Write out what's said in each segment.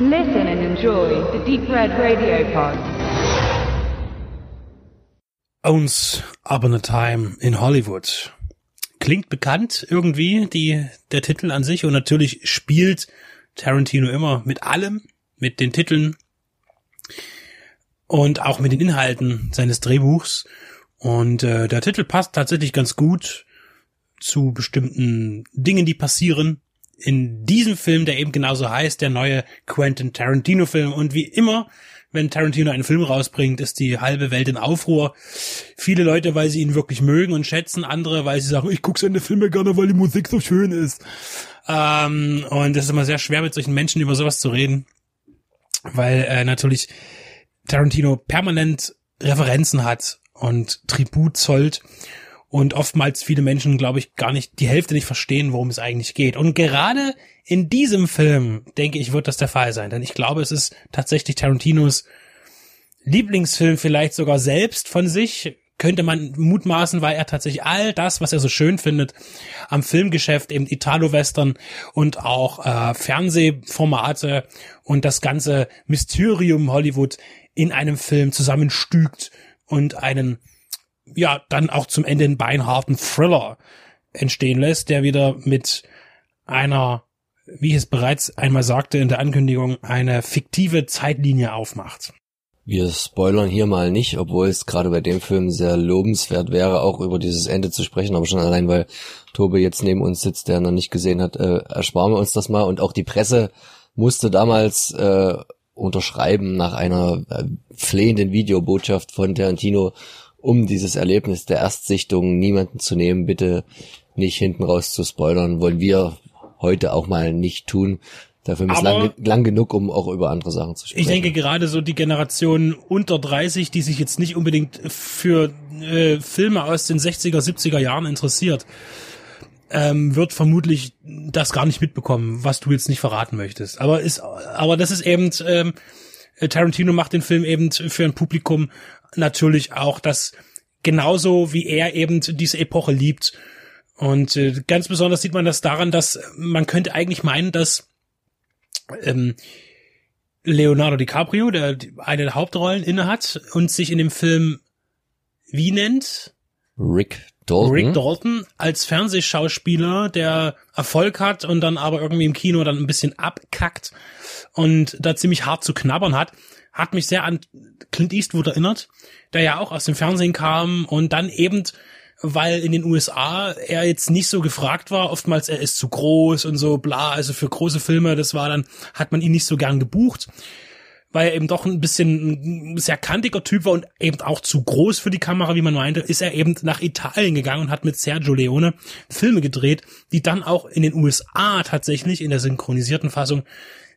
Listen and enjoy the Deep Red Radio Pod. Owns Upon a Time in Hollywood. Klingt bekannt irgendwie, die, der Titel an sich. Und natürlich spielt Tarantino immer mit allem, mit den Titeln und auch mit den Inhalten seines Drehbuchs. Und äh, der Titel passt tatsächlich ganz gut zu bestimmten Dingen, die passieren in diesem Film, der eben genauso heißt, der neue Quentin Tarantino Film. Und wie immer, wenn Tarantino einen Film rausbringt, ist die halbe Welt in Aufruhr. Viele Leute, weil sie ihn wirklich mögen und schätzen, andere, weil sie sagen, ich gucke seine Filme gerne, weil die Musik so schön ist. Ähm, und es ist immer sehr schwer, mit solchen Menschen über sowas zu reden, weil äh, natürlich Tarantino permanent Referenzen hat und Tribut zollt und oftmals viele Menschen, glaube ich, gar nicht die Hälfte nicht verstehen, worum es eigentlich geht. Und gerade in diesem Film, denke ich, wird das der Fall sein, denn ich glaube, es ist tatsächlich Tarantinos Lieblingsfilm vielleicht sogar selbst von sich, könnte man mutmaßen, weil er tatsächlich all das, was er so schön findet am Filmgeschäft, eben Italo-Western und auch äh, Fernsehformate und das ganze Mysterium Hollywood in einem Film zusammenstügt und einen, ja, dann auch zum Ende einen beinharten Thriller entstehen lässt, der wieder mit einer, wie ich es bereits einmal sagte in der Ankündigung, eine fiktive Zeitlinie aufmacht. Wir spoilern hier mal nicht, obwohl es gerade bei dem Film sehr lobenswert wäre, auch über dieses Ende zu sprechen, aber schon allein, weil Tobe jetzt neben uns sitzt, der noch nicht gesehen hat, äh, ersparen wir uns das mal. Und auch die Presse musste damals äh, unterschreiben nach einer äh, flehenden Videobotschaft von Tarantino, um dieses Erlebnis der Erstsichtung niemanden zu nehmen, bitte nicht hinten raus zu spoilern, wollen wir heute auch mal nicht tun. Dafür ist lang, lang genug, um auch über andere Sachen zu sprechen. Ich denke gerade so die Generation unter 30, die sich jetzt nicht unbedingt für äh, Filme aus den 60er, 70er Jahren interessiert, ähm, wird vermutlich das gar nicht mitbekommen, was du jetzt nicht verraten möchtest. Aber ist, aber das ist eben, ähm, Tarantino macht den Film eben für ein Publikum natürlich auch, das genauso wie er eben diese Epoche liebt. Und äh, ganz besonders sieht man das daran, dass man könnte eigentlich meinen, dass ähm, Leonardo DiCaprio, der eine der Hauptrollen innehat und sich in dem Film wie nennt? Rick Dalton. Rick Dalton als Fernsehschauspieler, der Erfolg hat und dann aber irgendwie im Kino dann ein bisschen abkackt und da ziemlich hart zu knabbern hat, hat mich sehr an Clint Eastwood erinnert, der ja auch aus dem Fernsehen kam und dann eben weil in den USA er jetzt nicht so gefragt war. Oftmals er ist zu groß und so bla. Also für große Filme, das war dann, hat man ihn nicht so gern gebucht, weil er eben doch ein bisschen ein sehr kantiger Typ war und eben auch zu groß für die Kamera, wie man meinte, ist er eben nach Italien gegangen und hat mit Sergio Leone Filme gedreht, die dann auch in den USA tatsächlich in der synchronisierten Fassung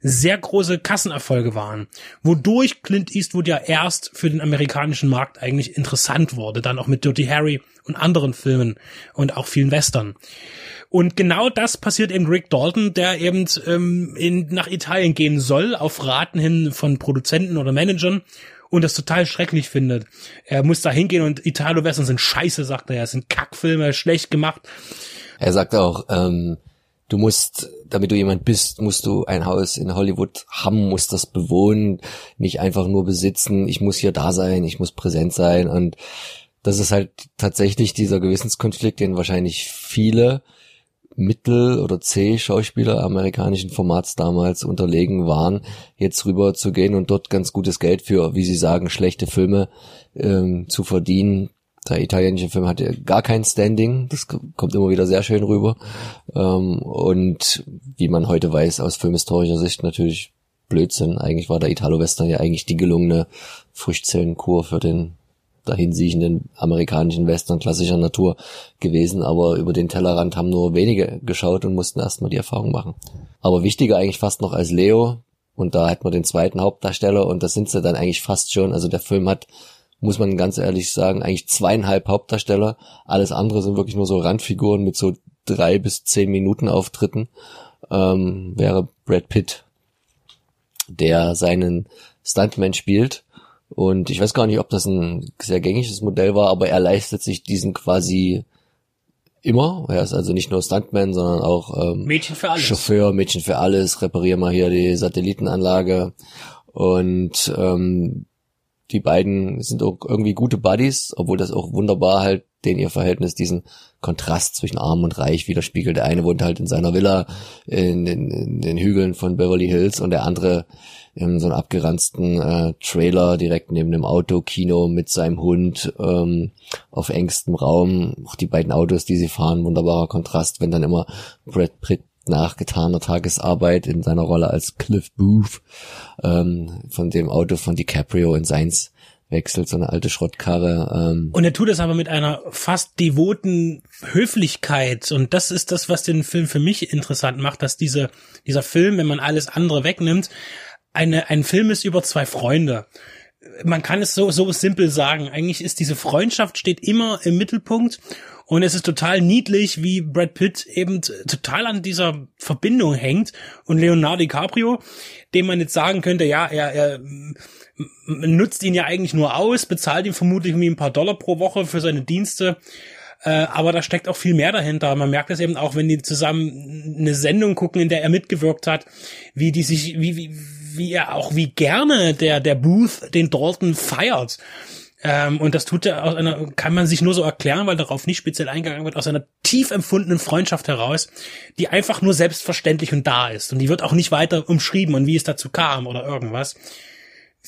sehr große Kassenerfolge waren, wodurch Clint Eastwood ja erst für den amerikanischen Markt eigentlich interessant wurde, dann auch mit Dirty Harry und anderen Filmen und auch vielen Western. Und genau das passiert eben Rick Dalton, der eben ähm, in, nach Italien gehen soll, auf Raten hin von Produzenten oder Managern und das total schrecklich findet. Er muss da hingehen und Italo-Western sind scheiße, sagt er. Es sind Kackfilme, schlecht gemacht. Er sagt auch, ähm, du musst, damit du jemand bist, musst du ein Haus in Hollywood haben, musst das bewohnen, nicht einfach nur besitzen. Ich muss hier da sein, ich muss präsent sein. Und das ist halt tatsächlich dieser Gewissenskonflikt, den wahrscheinlich viele Mittel- oder C-Schauspieler amerikanischen Formats damals unterlegen waren, jetzt rüber zu gehen und dort ganz gutes Geld für, wie sie sagen, schlechte Filme ähm, zu verdienen, der italienische Film hatte gar kein Standing. Das kommt immer wieder sehr schön rüber. Ähm, und wie man heute weiß, aus filmhistorischer Sicht natürlich Blödsinn. Eigentlich war der Italo-Western ja eigentlich die gelungene Frischzellenkur für den dahinsiechenden amerikanischen Western klassischer Natur gewesen, aber über den Tellerrand haben nur wenige geschaut und mussten erstmal die Erfahrung machen. Aber wichtiger eigentlich fast noch als Leo, und da hat man den zweiten Hauptdarsteller und das sind sie dann eigentlich fast schon. Also der Film hat muss man ganz ehrlich sagen, eigentlich zweieinhalb Hauptdarsteller. Alles andere sind wirklich nur so Randfiguren mit so drei bis zehn Minuten Auftritten. Ähm, wäre Brad Pitt, der seinen Stuntman spielt. Und ich weiß gar nicht, ob das ein sehr gängiges Modell war, aber er leistet sich diesen quasi immer. Er ist also nicht nur Stuntman, sondern auch ähm, Mädchen für alles. Chauffeur, Mädchen für alles, reparier mal hier die Satellitenanlage. Und ähm, die beiden sind auch irgendwie gute Buddies, obwohl das auch wunderbar halt den ihr Verhältnis diesen Kontrast zwischen arm und reich widerspiegelt. Der eine wohnt halt in seiner Villa in den, in den Hügeln von Beverly Hills und der andere in so einem abgeranzten äh, Trailer direkt neben dem Autokino mit seinem Hund ähm, auf engstem Raum. Auch die beiden Autos, die sie fahren, wunderbarer Kontrast, wenn dann immer Brad Pitt nach getaner Tagesarbeit in seiner Rolle als Cliff Booth ähm, von dem Auto von DiCaprio in seins wechselt, so eine alte Schrottkarre. Ähm. Und er tut es aber mit einer fast devoten Höflichkeit. Und das ist das, was den Film für mich interessant macht, dass diese, dieser Film, wenn man alles andere wegnimmt, eine, ein Film ist über zwei Freunde. Man kann es so, so simpel sagen. Eigentlich ist diese Freundschaft steht immer im Mittelpunkt. Und es ist total niedlich, wie Brad Pitt eben total an dieser Verbindung hängt und Leonardo DiCaprio, dem man jetzt sagen könnte, ja, er, er nutzt ihn ja eigentlich nur aus, bezahlt ihm vermutlich irgendwie ein paar Dollar pro Woche für seine Dienste. Äh, aber da steckt auch viel mehr dahinter. Man merkt das eben auch, wenn die zusammen eine Sendung gucken, in der er mitgewirkt hat, wie die sich, wie, wie, wie er auch, wie gerne der, der Booth den Dalton feiert. Ähm, und das tut er aus einer, kann man sich nur so erklären, weil darauf nicht speziell eingegangen wird, aus einer tief empfundenen Freundschaft heraus, die einfach nur selbstverständlich und da ist. Und die wird auch nicht weiter umschrieben und wie es dazu kam oder irgendwas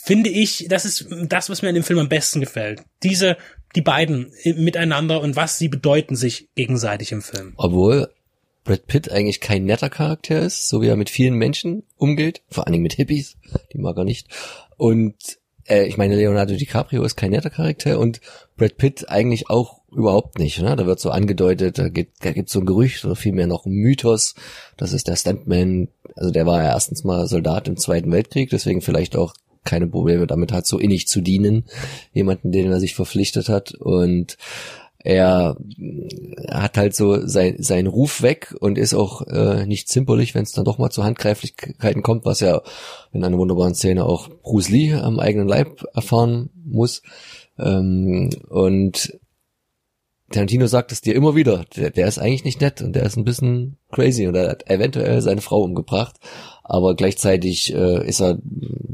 finde ich, das ist das, was mir an dem Film am besten gefällt. Diese, die beiden miteinander und was sie bedeuten sich gegenseitig im Film. Obwohl Brad Pitt eigentlich kein netter Charakter ist, so wie er mit vielen Menschen umgeht, vor allen Dingen mit Hippies, die mag er nicht. Und äh, ich meine, Leonardo DiCaprio ist kein netter Charakter und Brad Pitt eigentlich auch überhaupt nicht. Ne? Da wird so angedeutet, da gibt gibt's so ein Gerücht oder vielmehr noch ein Mythos, das ist der Stuntman, also der war ja erstens mal Soldat im Zweiten Weltkrieg, deswegen vielleicht auch keine Probleme damit hat, so innig zu dienen, jemanden, den er sich verpflichtet hat und er hat halt so sein, seinen Ruf weg und ist auch äh, nicht zimperlich, wenn es dann doch mal zu Handgreiflichkeiten kommt, was er in einer wunderbaren Szene auch Bruce Lee am eigenen Leib erfahren muss. Ähm, und Tarantino sagt es dir immer wieder, der, der ist eigentlich nicht nett und der ist ein bisschen crazy und er hat eventuell seine Frau umgebracht, aber gleichzeitig äh, ist er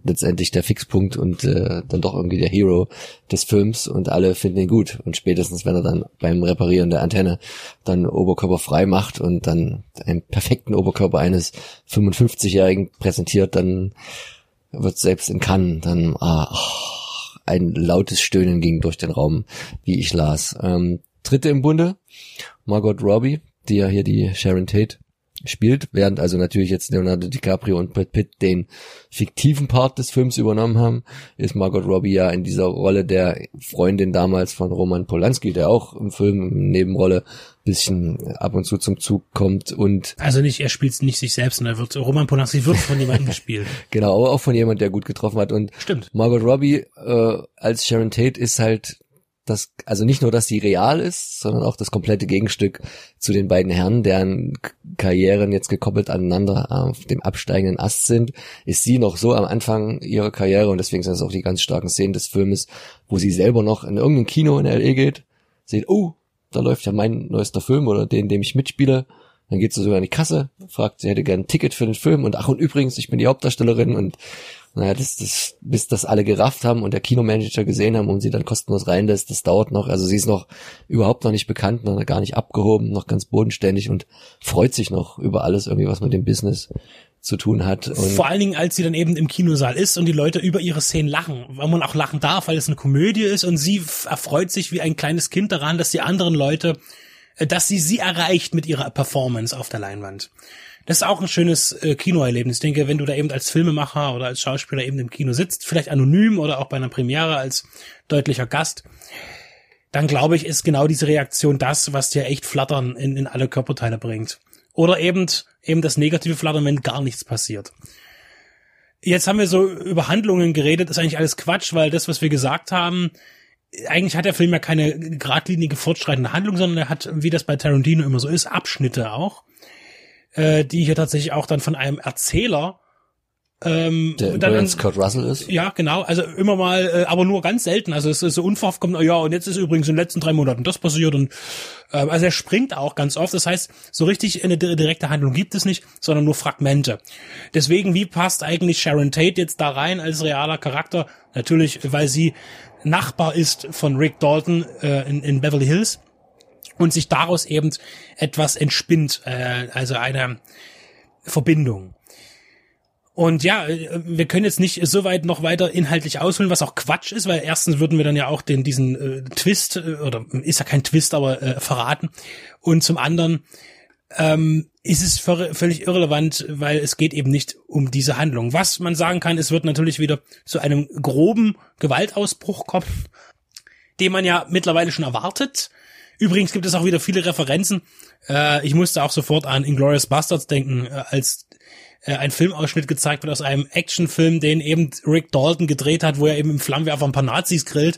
letztendlich der Fixpunkt und äh, dann doch irgendwie der Hero des Films und alle finden ihn gut und spätestens wenn er dann beim Reparieren der Antenne dann Oberkörper frei macht und dann einen perfekten Oberkörper eines 55-Jährigen präsentiert, dann wird selbst in Cannes dann ah, ein lautes Stöhnen ging durch den Raum, wie ich las. Ähm, Dritte im Bunde, Margot Robbie, die ja hier die Sharon Tate spielt, während also natürlich jetzt Leonardo DiCaprio und Brad Pitt den fiktiven Part des Films übernommen haben, ist Margot Robbie ja in dieser Rolle der Freundin damals von Roman Polanski, der auch im Film in Nebenrolle bisschen ab und zu zum Zug kommt und also nicht er spielt nicht sich selbst, sondern er wird Roman Polanski wird von jemandem gespielt. Genau, aber auch von jemand, der gut getroffen hat und Stimmt. Margot Robbie äh, als Sharon Tate ist halt das, also nicht nur, dass sie real ist, sondern auch das komplette Gegenstück zu den beiden Herren, deren Karrieren jetzt gekoppelt aneinander auf dem absteigenden Ast sind, ist sie noch so am Anfang ihrer Karriere und deswegen sind es auch die ganz starken Szenen des Filmes, wo sie selber noch in irgendein Kino in L.A. geht, sieht, oh, da läuft ja mein neuester Film oder den, dem ich mitspiele, dann geht sie sogar an die Kasse, fragt, sie hätte gern ein Ticket für den Film und ach und übrigens, ich bin die Hauptdarstellerin und naja, das, das, bis das alle gerafft haben und der Kinomanager gesehen haben und sie dann kostenlos reinlässt, das dauert noch. Also sie ist noch überhaupt noch nicht bekannt, noch gar nicht abgehoben, noch ganz bodenständig und freut sich noch über alles irgendwie, was mit dem Business zu tun hat. Und Vor allen Dingen, als sie dann eben im Kinosaal ist und die Leute über ihre Szenen lachen, weil man auch lachen darf, weil es eine Komödie ist und sie erfreut sich wie ein kleines Kind daran, dass die anderen Leute, äh, dass sie sie erreicht mit ihrer Performance auf der Leinwand. Das ist auch ein schönes äh, Kinoerlebnis. Ich denke, wenn du da eben als Filmemacher oder als Schauspieler eben im Kino sitzt, vielleicht anonym oder auch bei einer Premiere als deutlicher Gast, dann glaube ich, ist genau diese Reaktion das, was dir echt Flattern in, in alle Körperteile bringt. Oder eben, eben das negative Flattern, wenn gar nichts passiert. Jetzt haben wir so über Handlungen geredet, ist eigentlich alles Quatsch, weil das, was wir gesagt haben, eigentlich hat der Film ja keine geradlinige fortschreitende Handlung, sondern er hat, wie das bei Tarantino immer so ist, Abschnitte auch äh, die hier tatsächlich auch dann von einem Erzähler Ähm, Der dann- Kurt Russell ist. ja, genau. Also immer mal, äh, aber nur ganz selten. Also es ist so unverhofft kommt, ja, und jetzt ist übrigens in den letzten drei Monaten das passiert und ähm, also er springt auch ganz oft. Das heißt, so richtig eine di- direkte Handlung gibt es nicht, sondern nur Fragmente. Deswegen, wie passt eigentlich Sharon Tate jetzt da rein als realer Charakter? Natürlich, weil sie Nachbar ist von Rick Dalton äh, in, in Beverly Hills und sich daraus eben etwas entspinnt, äh, also eine Verbindung. Und ja, äh, wir können jetzt nicht so weit noch weiter inhaltlich ausholen, was auch Quatsch ist, weil erstens würden wir dann ja auch den diesen äh, Twist äh, oder ist ja kein Twist, aber äh, verraten. Und zum anderen ähm, ist es vö- völlig irrelevant, weil es geht eben nicht um diese Handlung. Was man sagen kann, es wird natürlich wieder zu einem groben Gewaltausbruch kommen, den man ja mittlerweile schon erwartet. Übrigens gibt es auch wieder viele Referenzen. Äh, ich musste auch sofort an Inglourious Bastards denken, äh, als äh, ein Filmausschnitt gezeigt wird aus einem Actionfilm, den eben Rick Dalton gedreht hat, wo er eben im Flammenwerfer ein paar Nazis grillt.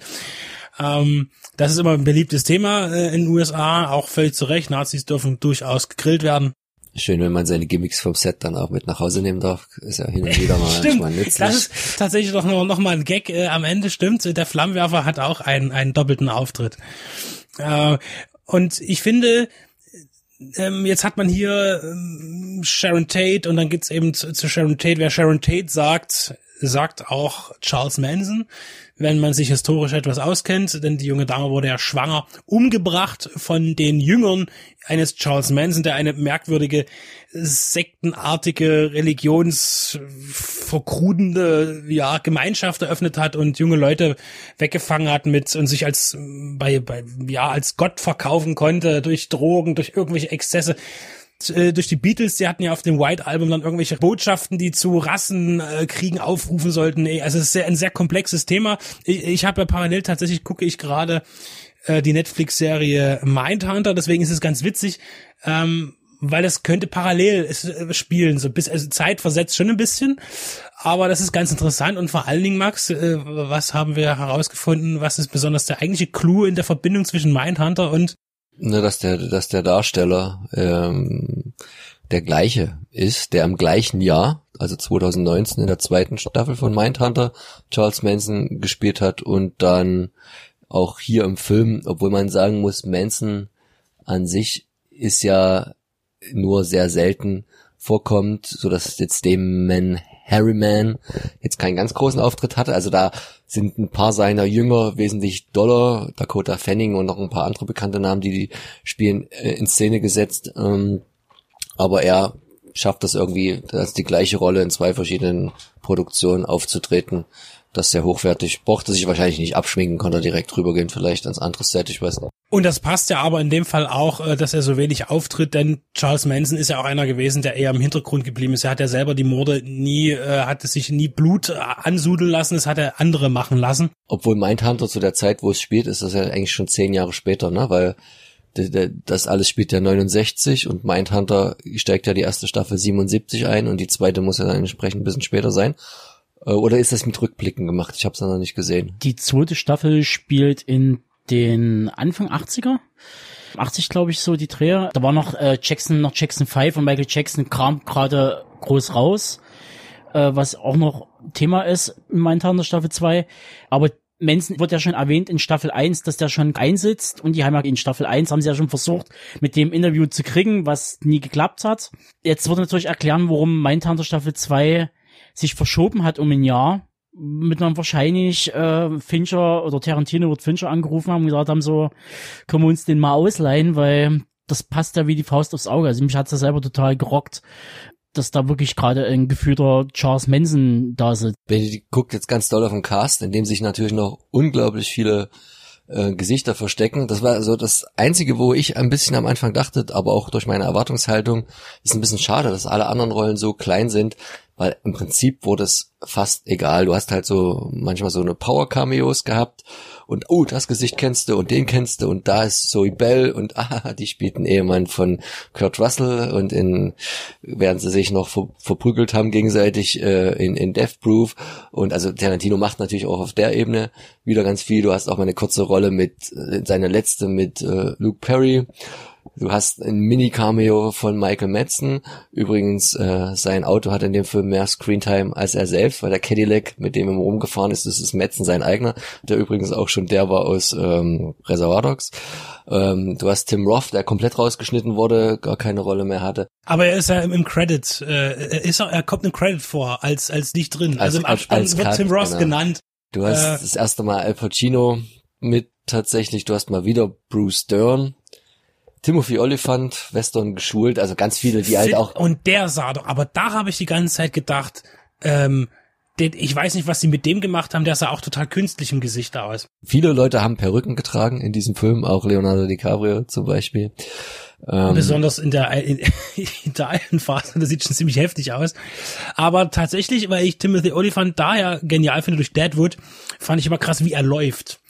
Ähm, das ist immer ein beliebtes Thema äh, in den USA, auch völlig zu Recht. Nazis dürfen durchaus gegrillt werden. Schön, wenn man seine Gimmicks vom Set dann auch mit nach Hause nehmen darf. Ist ja hin und wieder mal, Stimmt, mal nützlich. das ist tatsächlich doch noch, noch mal ein Gag äh, am Ende, stimmt. Der Flammenwerfer hat auch einen, einen doppelten Auftritt. Äh, und ich finde, ähm, jetzt hat man hier ähm, Sharon Tate und dann geht's eben zu, zu Sharon Tate. Wer Sharon Tate sagt, sagt auch Charles Manson, wenn man sich historisch etwas auskennt, denn die junge Dame wurde ja schwanger, umgebracht von den Jüngern eines Charles Manson, der eine merkwürdige sektenartige, religionsverkrudende ja, Gemeinschaft eröffnet hat und junge Leute weggefangen hat mit und sich als bei, bei ja als Gott verkaufen konnte durch Drogen, durch irgendwelche Exzesse äh, durch die Beatles, die hatten ja auf dem White Album dann irgendwelche Botschaften, die zu Rassenkriegen aufrufen sollten. Also es ist sehr, ein sehr komplexes Thema. Ich, ich habe ja parallel tatsächlich gucke ich gerade äh, die Netflix-Serie Mindhunter, deswegen ist es ganz witzig, ähm, weil das könnte parallel äh, spielen, so bis also Zeit versetzt schon ein bisschen, aber das ist ganz interessant und vor allen Dingen Max, äh, was haben wir herausgefunden? Was ist besonders der eigentliche Clou in der Verbindung zwischen Mindhunter und Ne, dass der, dass der Darsteller ähm, der gleiche ist, der im gleichen Jahr, also 2019 in der zweiten Staffel von Mindhunter, Charles Manson gespielt hat und dann auch hier im Film, obwohl man sagen muss, Manson an sich ist ja nur sehr selten vorkommt, so dass jetzt dem Man Harryman jetzt keinen ganz großen Auftritt hatte. Also da sind ein paar seiner Jünger wesentlich doller, Dakota Fanning und noch ein paar andere bekannte Namen, die die spielen, äh, in Szene gesetzt. Ähm, aber er schafft das irgendwie, das die gleiche Rolle in zwei verschiedenen Produktionen aufzutreten. Das sehr hochwertig. Brauchte sich wahrscheinlich nicht abschminken, konnte direkt rübergehen, vielleicht ans andere Set, ich weiß nicht. Und das passt ja aber in dem Fall auch, äh, dass er so wenig auftritt, denn Charles Manson ist ja auch einer gewesen, der eher im Hintergrund geblieben ist. Er hat ja selber die Morde nie, äh, hat es sich nie Blut äh, ansudeln lassen, das hat er andere machen lassen. Obwohl Mindhunter zu der Zeit, wo es spielt, ist das ja eigentlich schon zehn Jahre später, ne? Weil das alles spielt ja 69 und Mindhunter steigt ja die erste Staffel 77 ein und die zweite muss ja dann entsprechend ein bisschen später sein. Äh, Oder ist das mit Rückblicken gemacht? Ich habe es noch nicht gesehen. Die zweite Staffel spielt in den Anfang 80er. 80 glaube ich so die Dreher. Da war noch äh, Jackson, noch Jackson 5 und Michael Jackson kam gerade groß raus, äh, was auch noch Thema ist in Mindhunter Staffel 2. Aber Manson wird ja schon erwähnt in Staffel 1, dass der schon einsitzt und die ja in Staffel 1 haben sie ja schon versucht, mit dem Interview zu kriegen, was nie geklappt hat. Jetzt wird natürlich erklären, warum Mindhunter Staffel 2 sich verschoben hat um ein Jahr mit einem wahrscheinlich äh, Fincher oder Tarantino wird Fincher angerufen haben und gesagt haben so, können wir uns den mal ausleihen, weil das passt ja wie die Faust aufs Auge. Also mich hat's ja selber total gerockt, dass da wirklich gerade ein gefühlter Charles Manson da sitzt. Benedikt guckt jetzt ganz doll auf den Cast, in dem sich natürlich noch unglaublich viele äh, Gesichter verstecken. Das war so das Einzige, wo ich ein bisschen am Anfang dachte, aber auch durch meine Erwartungshaltung, ist ein bisschen schade, dass alle anderen Rollen so klein sind, weil im Prinzip wurde es fast egal. Du hast halt so manchmal so eine Power-Cameos gehabt und oh, das Gesicht kennst du und den kennst du und da ist Zoe Bell und ah, die spielt einen Ehemann von Kurt Russell und in, während sie sich noch ver verprügelt haben gegenseitig äh, in, in Death Proof und also Tarantino macht natürlich auch auf der Ebene wieder ganz viel. Du hast auch mal eine kurze Rolle mit, äh, seine letzte mit äh, Luke Perry Du hast ein Mini-Cameo von Michael Madsen. Übrigens, äh, sein Auto hat in dem Film mehr Screentime als er selbst, weil der Cadillac, mit dem er rumgefahren ist, das ist Madsen sein eigener, der übrigens auch schon der war aus ähm, Reservoir Dogs. Ähm, du hast Tim Roth, der komplett rausgeschnitten wurde, gar keine Rolle mehr hatte. Aber er ist ja im Credit, äh, er, ist, er kommt im Credit vor, als, als nicht drin. Als- also im als- Abspann als wird Cut, Tim Ross genau. genannt. Du hast Äh. das erste Mal Al Pacino mit tatsächlich, du hast mal wieder Bruce Dern, Timothy Oliphant, Western geschult, also ganz viele, die halt auch Und der sah doch, aber da habe ich die ganze Zeit gedacht, ähm, den, ich weiß nicht, was sie mit dem gemacht haben, der sah auch total künstlich im Gesicht aus. viele Leute haben Perücken getragen in diesem Film, auch Leonardo DiCaprio zum Beispiel. Ähm, Besonders in der, in, in der alten Phase, das sieht schon ziemlich heftig aus. Aber tatsächlich, weil ich Timothy Olyphant da ja genial finde durch Deadwood, fand ich immer krass, wie er läuft.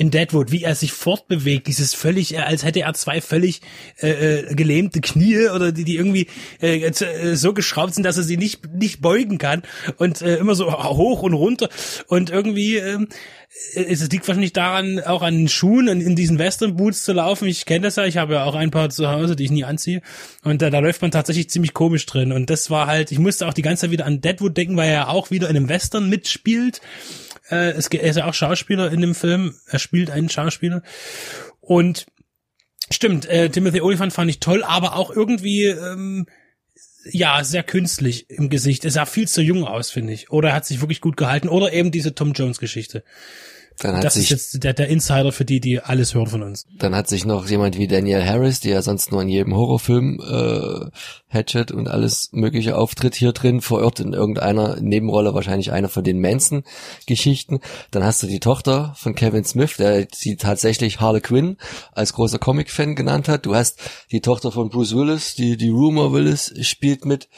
In Deadwood, wie er sich fortbewegt, dieses völlig, äh, als hätte er zwei völlig äh, äh, gelähmte Knie oder die, die irgendwie äh, äh, so geschraubt sind, dass er sie nicht nicht beugen kann und äh, immer so hoch und runter und irgendwie ähm, es liegt wahrscheinlich daran, auch an den Schuhen und in diesen Western Boots zu laufen. Ich kenne das ja, ich habe ja auch ein paar zu Hause, die ich nie anziehe. Und da, da läuft man tatsächlich ziemlich komisch drin. Und das war halt, ich musste auch die ganze Zeit wieder an Deadwood denken, weil er ja auch wieder in einem Western mitspielt. Äh, es, er ist ja auch Schauspieler in dem Film. Er spielt einen Schauspieler. Und stimmt, äh, Timothy Olyphant fand ich toll, aber auch irgendwie, ähm, ja, sehr künstlich im Gesicht. Er sah viel zu jung aus, finde ich. Oder er hat sich wirklich gut gehalten. Oder eben diese Tom Jones Geschichte. Dann hat Das sich ist jetzt der, der Insider für die, die alles hören von uns. Dann hat sich noch jemand wie Daniel Harris, der ja sonst nur in jedem Horrorfilm äh, Hatchet und alles mögliche auftritt, hier drin verirrt in irgendeiner Nebenrolle, wahrscheinlich einer von den Manson-Geschichten. Dann hast du die Tochter von Kevin Smith, der sie tatsächlich Harley Quinn als großer Comic-Fan genannt hat. Du hast die Tochter von Bruce Willis, die, die Rumor Willis spielt mit.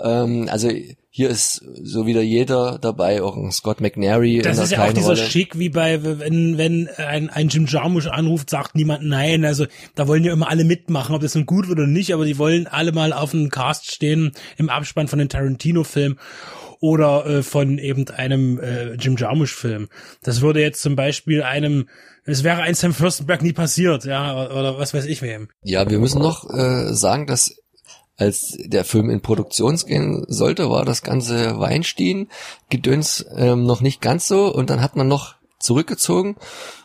Ähm, also hier ist so wieder jeder dabei, auch ein Scott McNary Das ist ja auch dieser Rolle. Schick, wie bei, wenn, wenn ein, ein Jim Jarmusch anruft, sagt niemand nein. Also da wollen ja immer alle mitmachen, ob das nun gut wird oder nicht, aber die wollen alle mal auf dem Cast stehen im Abspann von den Tarantino-Film oder äh, von eben einem äh, Jim Jarmusch-Film. Das würde jetzt zum Beispiel einem, es wäre ein Sam Fürstenberg nie passiert, ja, oder, oder was weiß ich wem. Ja, wir müssen noch äh, sagen, dass als der Film in Produktion gehen sollte, war das ganze Weinstein-Gedöns ähm, noch nicht ganz so. Und dann hat man noch zurückgezogen.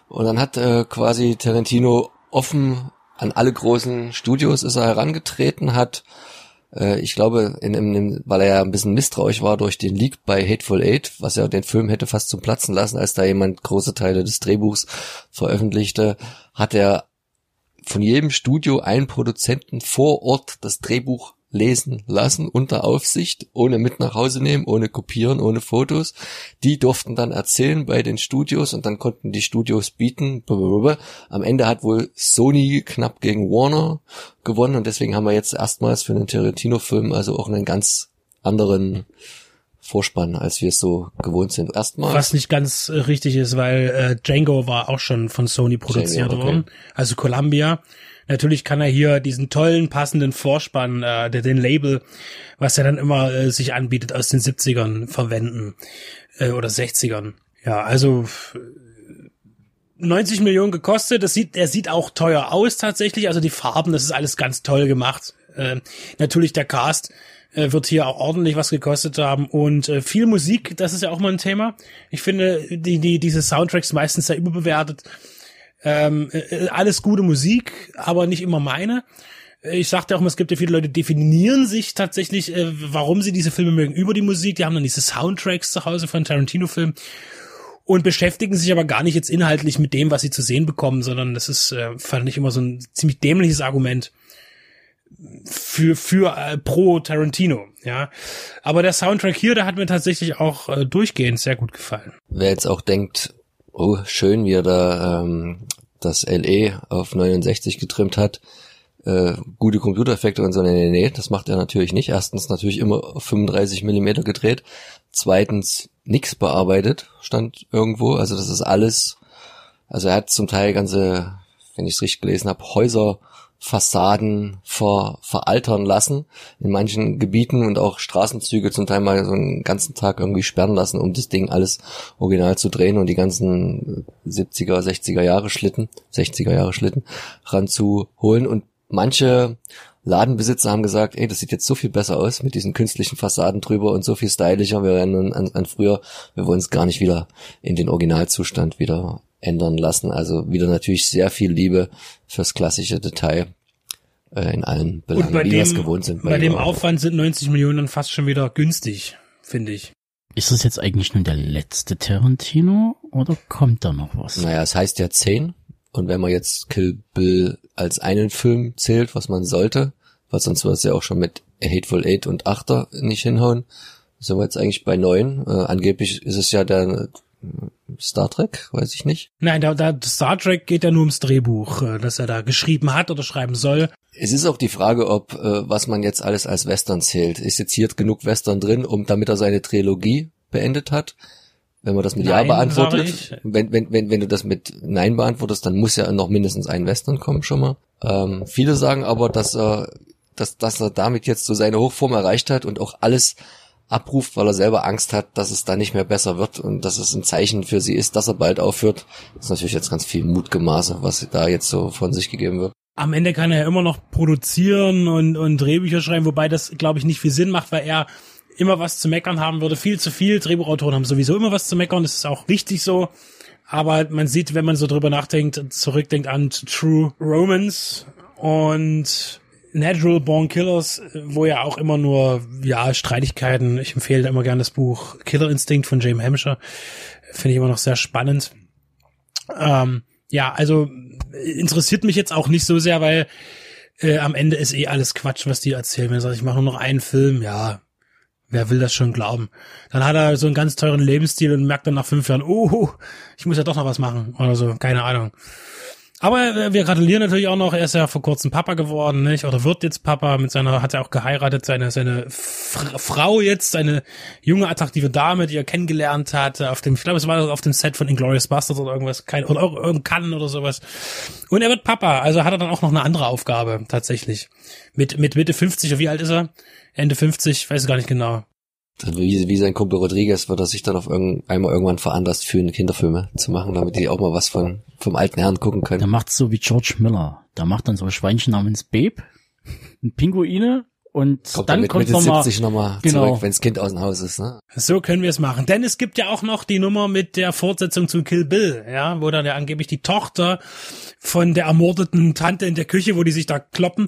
Und dann hat äh, quasi Tarantino offen an alle großen Studios ist er herangetreten, hat äh, ich glaube, in, in, weil er ja ein bisschen misstrauisch war durch den Leak bei Hateful Eight, was ja den Film hätte fast zum Platzen lassen, als da jemand große Teile des Drehbuchs veröffentlichte, hat er von jedem Studio einen Produzenten vor Ort das Drehbuch lesen lassen unter Aufsicht, ohne mit nach Hause nehmen, ohne kopieren, ohne Fotos. Die durften dann erzählen bei den Studios und dann konnten die Studios bieten. Am Ende hat wohl Sony knapp gegen Warner gewonnen und deswegen haben wir jetzt erstmals für einen Tarantino-Film also auch einen ganz anderen Vorspann, als wir es so gewohnt sind. Erstmal. Was nicht ganz äh, richtig ist, weil äh, Django war auch schon von Sony produziert Django, okay. worden, also Columbia. Natürlich kann er hier diesen tollen, passenden Vorspann, äh, der, den Label, was er dann immer äh, sich anbietet, aus den 70ern verwenden äh, oder 60ern. Ja, also äh, 90 Millionen gekostet. Das sieht, er sieht auch teuer aus tatsächlich. Also die Farben, das ist alles ganz toll gemacht. Äh, natürlich der Cast äh, wird hier auch ordentlich was gekostet haben und äh, viel Musik. Das ist ja auch mal ein Thema. Ich finde die die diese Soundtracks meistens sehr überbewertet. Ähm, äh, alles gute Musik, aber nicht immer meine. Ich sagte auch mal, es gibt ja viele Leute, definieren sich tatsächlich, äh, warum sie diese Filme mögen, über die Musik. Die haben dann diese Soundtracks zu Hause von Tarantino-Filmen und beschäftigen sich aber gar nicht jetzt inhaltlich mit dem, was sie zu sehen bekommen, sondern das ist, äh, fand ich immer so ein ziemlich dämliches Argument für für äh, pro Tarantino, ja. Aber der Soundtrack hier, der hat mir tatsächlich auch äh, durchgehend sehr gut gefallen. Wer jetzt auch denkt, oh, schön, wie er da ähm, das LE auf 69 getrimmt hat, äh, gute Computereffekte und so, nee, nee, nee, das macht er natürlich nicht. Erstens natürlich immer auf 35 Millimeter gedreht. Zweitens nix bearbeitet, stand irgendwo. Also das ist alles, also er hat zum Teil ganze, wenn ich es richtig gelesen habe, Häuserfassaden ver, veraltern lassen. In manchen Gebieten und auch Straßenzüge zum Teil mal so einen ganzen Tag irgendwie sperren lassen, um das Ding alles original zu drehen und die ganzen 70er, 60er Jahre Schlitten, 60er Jahre Schlitten ranzuholen. Und manche Ladenbesitzer haben gesagt, ey, das sieht jetzt so viel besser aus mit diesen künstlichen Fassaden drüber und so viel stylischer. Wir rennen an, an früher, wir wollen es gar nicht wieder in den Originalzustand wieder ändern lassen. Also wieder natürlich sehr viel Liebe fürs klassische Detail äh, in allen Belangen, Und bei wie wir es dem, gewohnt sind. bei dem Euro. Aufwand sind 90 Millionen fast schon wieder günstig, finde ich. Ist das jetzt eigentlich nun der letzte Tarantino oder kommt da noch was? Naja, es heißt ja 10. Und wenn man jetzt Kill Bill als einen Film zählt, was man sollte, weil sonst wird es ja auch schon mit A Hateful Eight und Achter nicht hinhauen, sind wir jetzt eigentlich bei neun. Äh, angeblich ist es ja der Star Trek, weiß ich nicht. Nein, da, da Star Trek geht ja nur ums Drehbuch, äh, das er da geschrieben hat oder schreiben soll. Es ist auch die Frage, ob äh, was man jetzt alles als Western zählt. Ist jetzt hier genug Western drin, um damit er seine Trilogie beendet hat? Wenn man das mit Ja Nein, beantwortet, sag ich. wenn, wenn, wenn, wenn du das mit Nein beantwortest, dann muss ja noch mindestens ein Western kommen schon mal. Ähm, viele sagen aber, dass er, dass, dass er damit jetzt so seine Hochform erreicht hat und auch alles abruft, weil er selber Angst hat, dass es da nicht mehr besser wird und dass es ein Zeichen für sie ist, dass er bald aufhört. Das ist natürlich jetzt ganz viel Mutgemaße, was da jetzt so von sich gegeben wird. Am Ende kann er ja immer noch produzieren und, und Drehbücher schreiben, wobei das, glaube ich, nicht viel Sinn macht, weil er immer was zu meckern haben würde. Viel zu viel. Drehbuchautoren haben sowieso immer was zu meckern. Das ist auch richtig so. Aber man sieht, wenn man so drüber nachdenkt, zurückdenkt an True Romance und Natural Born Killers, wo ja auch immer nur, ja, Streitigkeiten. Ich empfehle da immer gerne das Buch Killer Instinct von James Hampshire. Finde ich immer noch sehr spannend. Ähm, ja, also interessiert mich jetzt auch nicht so sehr, weil äh, am Ende ist eh alles Quatsch, was die erzählen. Wenn er sagt, ich mache nur noch einen Film, ja, wer will das schon glauben? Dann hat er so einen ganz teuren Lebensstil und merkt dann nach fünf Jahren, oh, ich muss ja doch noch was machen oder so, keine Ahnung. Aber äh, wir gratulieren natürlich auch noch, er ist ja vor kurzem Papa geworden, nicht? Oder wird jetzt Papa mit seiner, hat er auch geheiratet, seine, seine F Frau jetzt, eine junge, attraktive Dame, die er kennengelernt hat, auf dem, ich glaube, es war auf dem Set von Inglourious Bastards oder irgendwas, kein, oder irgendein Cannes oder sowas. Und er wird Papa, also hat er dann auch noch eine andere Aufgabe, tatsächlich. Mit, mit Mitte 50, wie alt ist er? Ende 50, weiß gar nicht genau. Wie, wie sein Kumpel Rodriguez wird er sich dann auf irgend, einmal irgendwann veranlasst fühlen, Kinderfilme zu machen, damit die auch mal was von, vom alten Herrn gucken Der können. macht's so wie George Miller. Der macht dann so Schweinchen namens Babe, Pinguine und Kommt dann dann kommt Mitte noch mal, 70 nochmal genau. zurück, wenns Kind aus dem Haus ist, ne? So können wir es machen. Denn es gibt ja auch noch die Nummer mit der Fortsetzung zu Kill Bill, ja, wo dann ja angeblich die Tochter von der ermordeten Tante in der Küche, wo die sich da kloppen,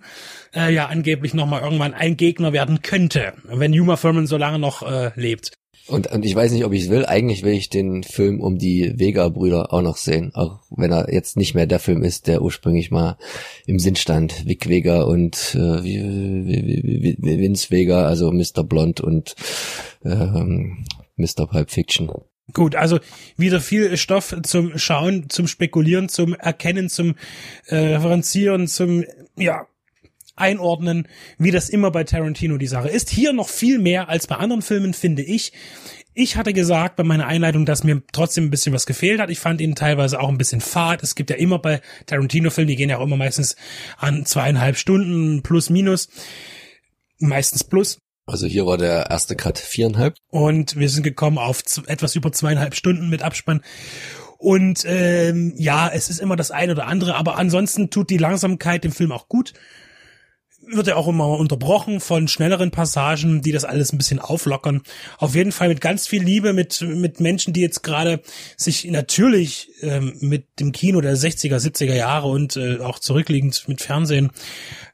äh, ja angeblich nochmal irgendwann ein Gegner werden könnte, wenn Uma Thurman so lange noch äh, lebt. Und, und ich weiß nicht, ob ich es will. Eigentlich will ich den Film um die Vega-Brüder auch noch sehen. Auch wenn er jetzt nicht mehr der Film ist, der ursprünglich mal im Sinn stand. Vic Vega und äh, Vince Vega, also Mr. Blond und ähm, Mr. Pulp Fiction. Gut, also wieder viel Stoff zum Schauen, zum Spekulieren, zum Erkennen, zum äh, Referenzieren, zum ja einordnen, wie das immer bei Tarantino die Sache ist. Hier noch viel mehr als bei anderen Filmen, finde ich. Ich hatte gesagt bei meiner Einleitung, dass mir trotzdem ein bisschen was gefehlt hat. Ich fand ihn teilweise auch ein bisschen fad. Es gibt ja immer bei Tarantino-Filmen, die gehen ja auch immer meistens an zweieinhalb Stunden plus minus. Meistens plus. Also hier war der erste Cut viereinhalb. Und wir sind gekommen auf etwas über zweieinhalb Stunden mit Abspann. Und ähm, ja, es ist immer das eine oder andere, aber ansonsten tut die Langsamkeit dem Film auch gut. Wird er auch immer unterbrochen von schnelleren Passagen, die das alles ein bisschen auflockern. Auf jeden Fall mit ganz viel Liebe, mit, mit Menschen, die jetzt gerade sich natürlich ähm, mit dem Kino der 60er, 70er Jahre und äh, auch zurückliegend mit Fernsehen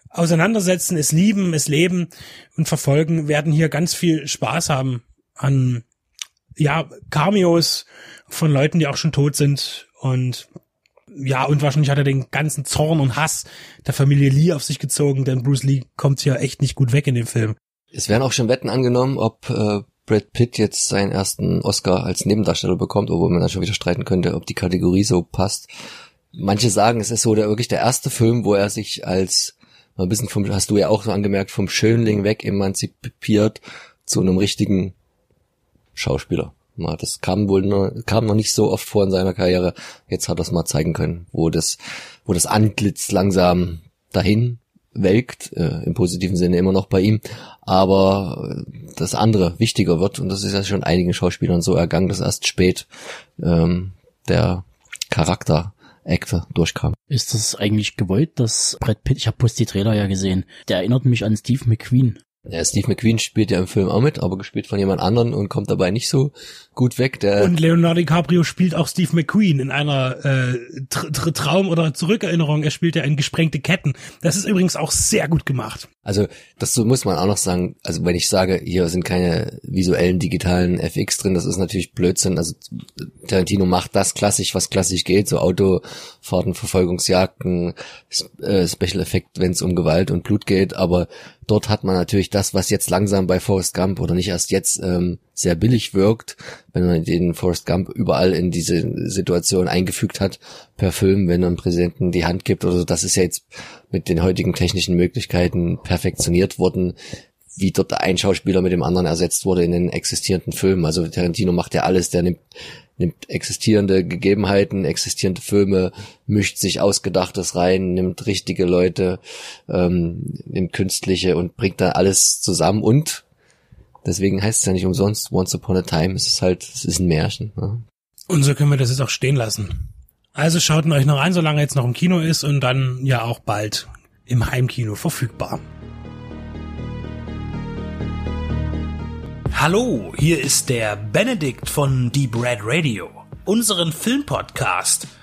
auseinandersetzen, es lieben, es leben und verfolgen, werden hier ganz viel Spaß haben an ja Cameos von Leuten, die auch schon tot sind und ja, und wahrscheinlich hat er den ganzen Zorn und Hass der Familie Lee auf sich gezogen, denn Bruce Lee kommt ja echt nicht gut weg in dem Film. Es werden auch schon Wetten angenommen, ob äh, Brad Pitt jetzt seinen ersten Oscar als Nebendarsteller bekommt, obwohl man dann schon wieder streiten könnte, ob die Kategorie so passt. Manche sagen, es ist so der wirklich der erste Film, wo er sich als mal ein bisschen vom, hast du ja auch so angemerkt, vom Schönling weg emanzipiert zu einem richtigen Schauspieler. Mal, Das kam wohl nur, kam noch nicht so oft vor in seiner Karriere. Jetzt hat er es mal zeigen können, wo das, wo das Antlitz langsam dahin welkt, äh, im positiven Sinne immer noch bei ihm, aber äh, das andere wichtiger wird und das ist ja schon einigen Schauspielern so ergangen, dass erst spät ähm, der Charakter Actor durchkam. Ist das eigentlich gewollt, dass Brad Pitt, ich habe bloß die Trailer ja gesehen, der erinnert mich an Steve McQueen. Ja, Steve McQueen spielt ja im Film auch mit, aber gespielt von jemand anderen und kommt dabei nicht so gut weg. Der Und Leonardo DiCaprio spielt auch Steve McQueen in einer äh, Tr Tr Traum- oder Zurückerinnerung. Er spielt ja in Gesprengte Ketten. Das ist übrigens auch sehr gut gemacht. Also das muss man auch noch sagen. Also wenn ich sage, hier sind keine visuellen digitalen FX drin, das ist natürlich Blödsinn. Also Tarantino macht das klassisch, was klassisch geht, so Autofahrten, Verfolgungsjagden, äh, Special Effekt, wenn es um Gewalt und Blut geht. Aber dort hat man natürlich das, was jetzt langsam bei Forrest Gump oder nicht erst jetzt ähm, sehr billig wirkt, wenn man den Forrest Gump überall in diese Situation eingefügt hat per Film, wenn man Präsidenten die Hand gibt oder so. Das ist ja jetzt mit den heutigen technischen Möglichkeiten perfektioniert worden, wie dort ein Schauspieler mit dem anderen ersetzt wurde in den existierenden Filmen. Also Tarantino macht ja alles, der nimmt, nimmt existierende Gegebenheiten, existierende Filme, mischt sich Ausgedachtes rein, nimmt richtige Leute, ähm, nimmt künstliche und bringt dann alles zusammen und deswegen heißt es ja nicht umsonst Once Upon a Time, es ist halt, es ist ein Märchen. Ne? Und so können wir das jetzt auch stehen lassen. Also schaut ihn euch noch ein, solange er jetzt noch im Kino ist und dann ja auch bald im Heimkino verfügbar. Hallo, hier ist der Benedikt von Deep Red Radio, unseren Filmpodcast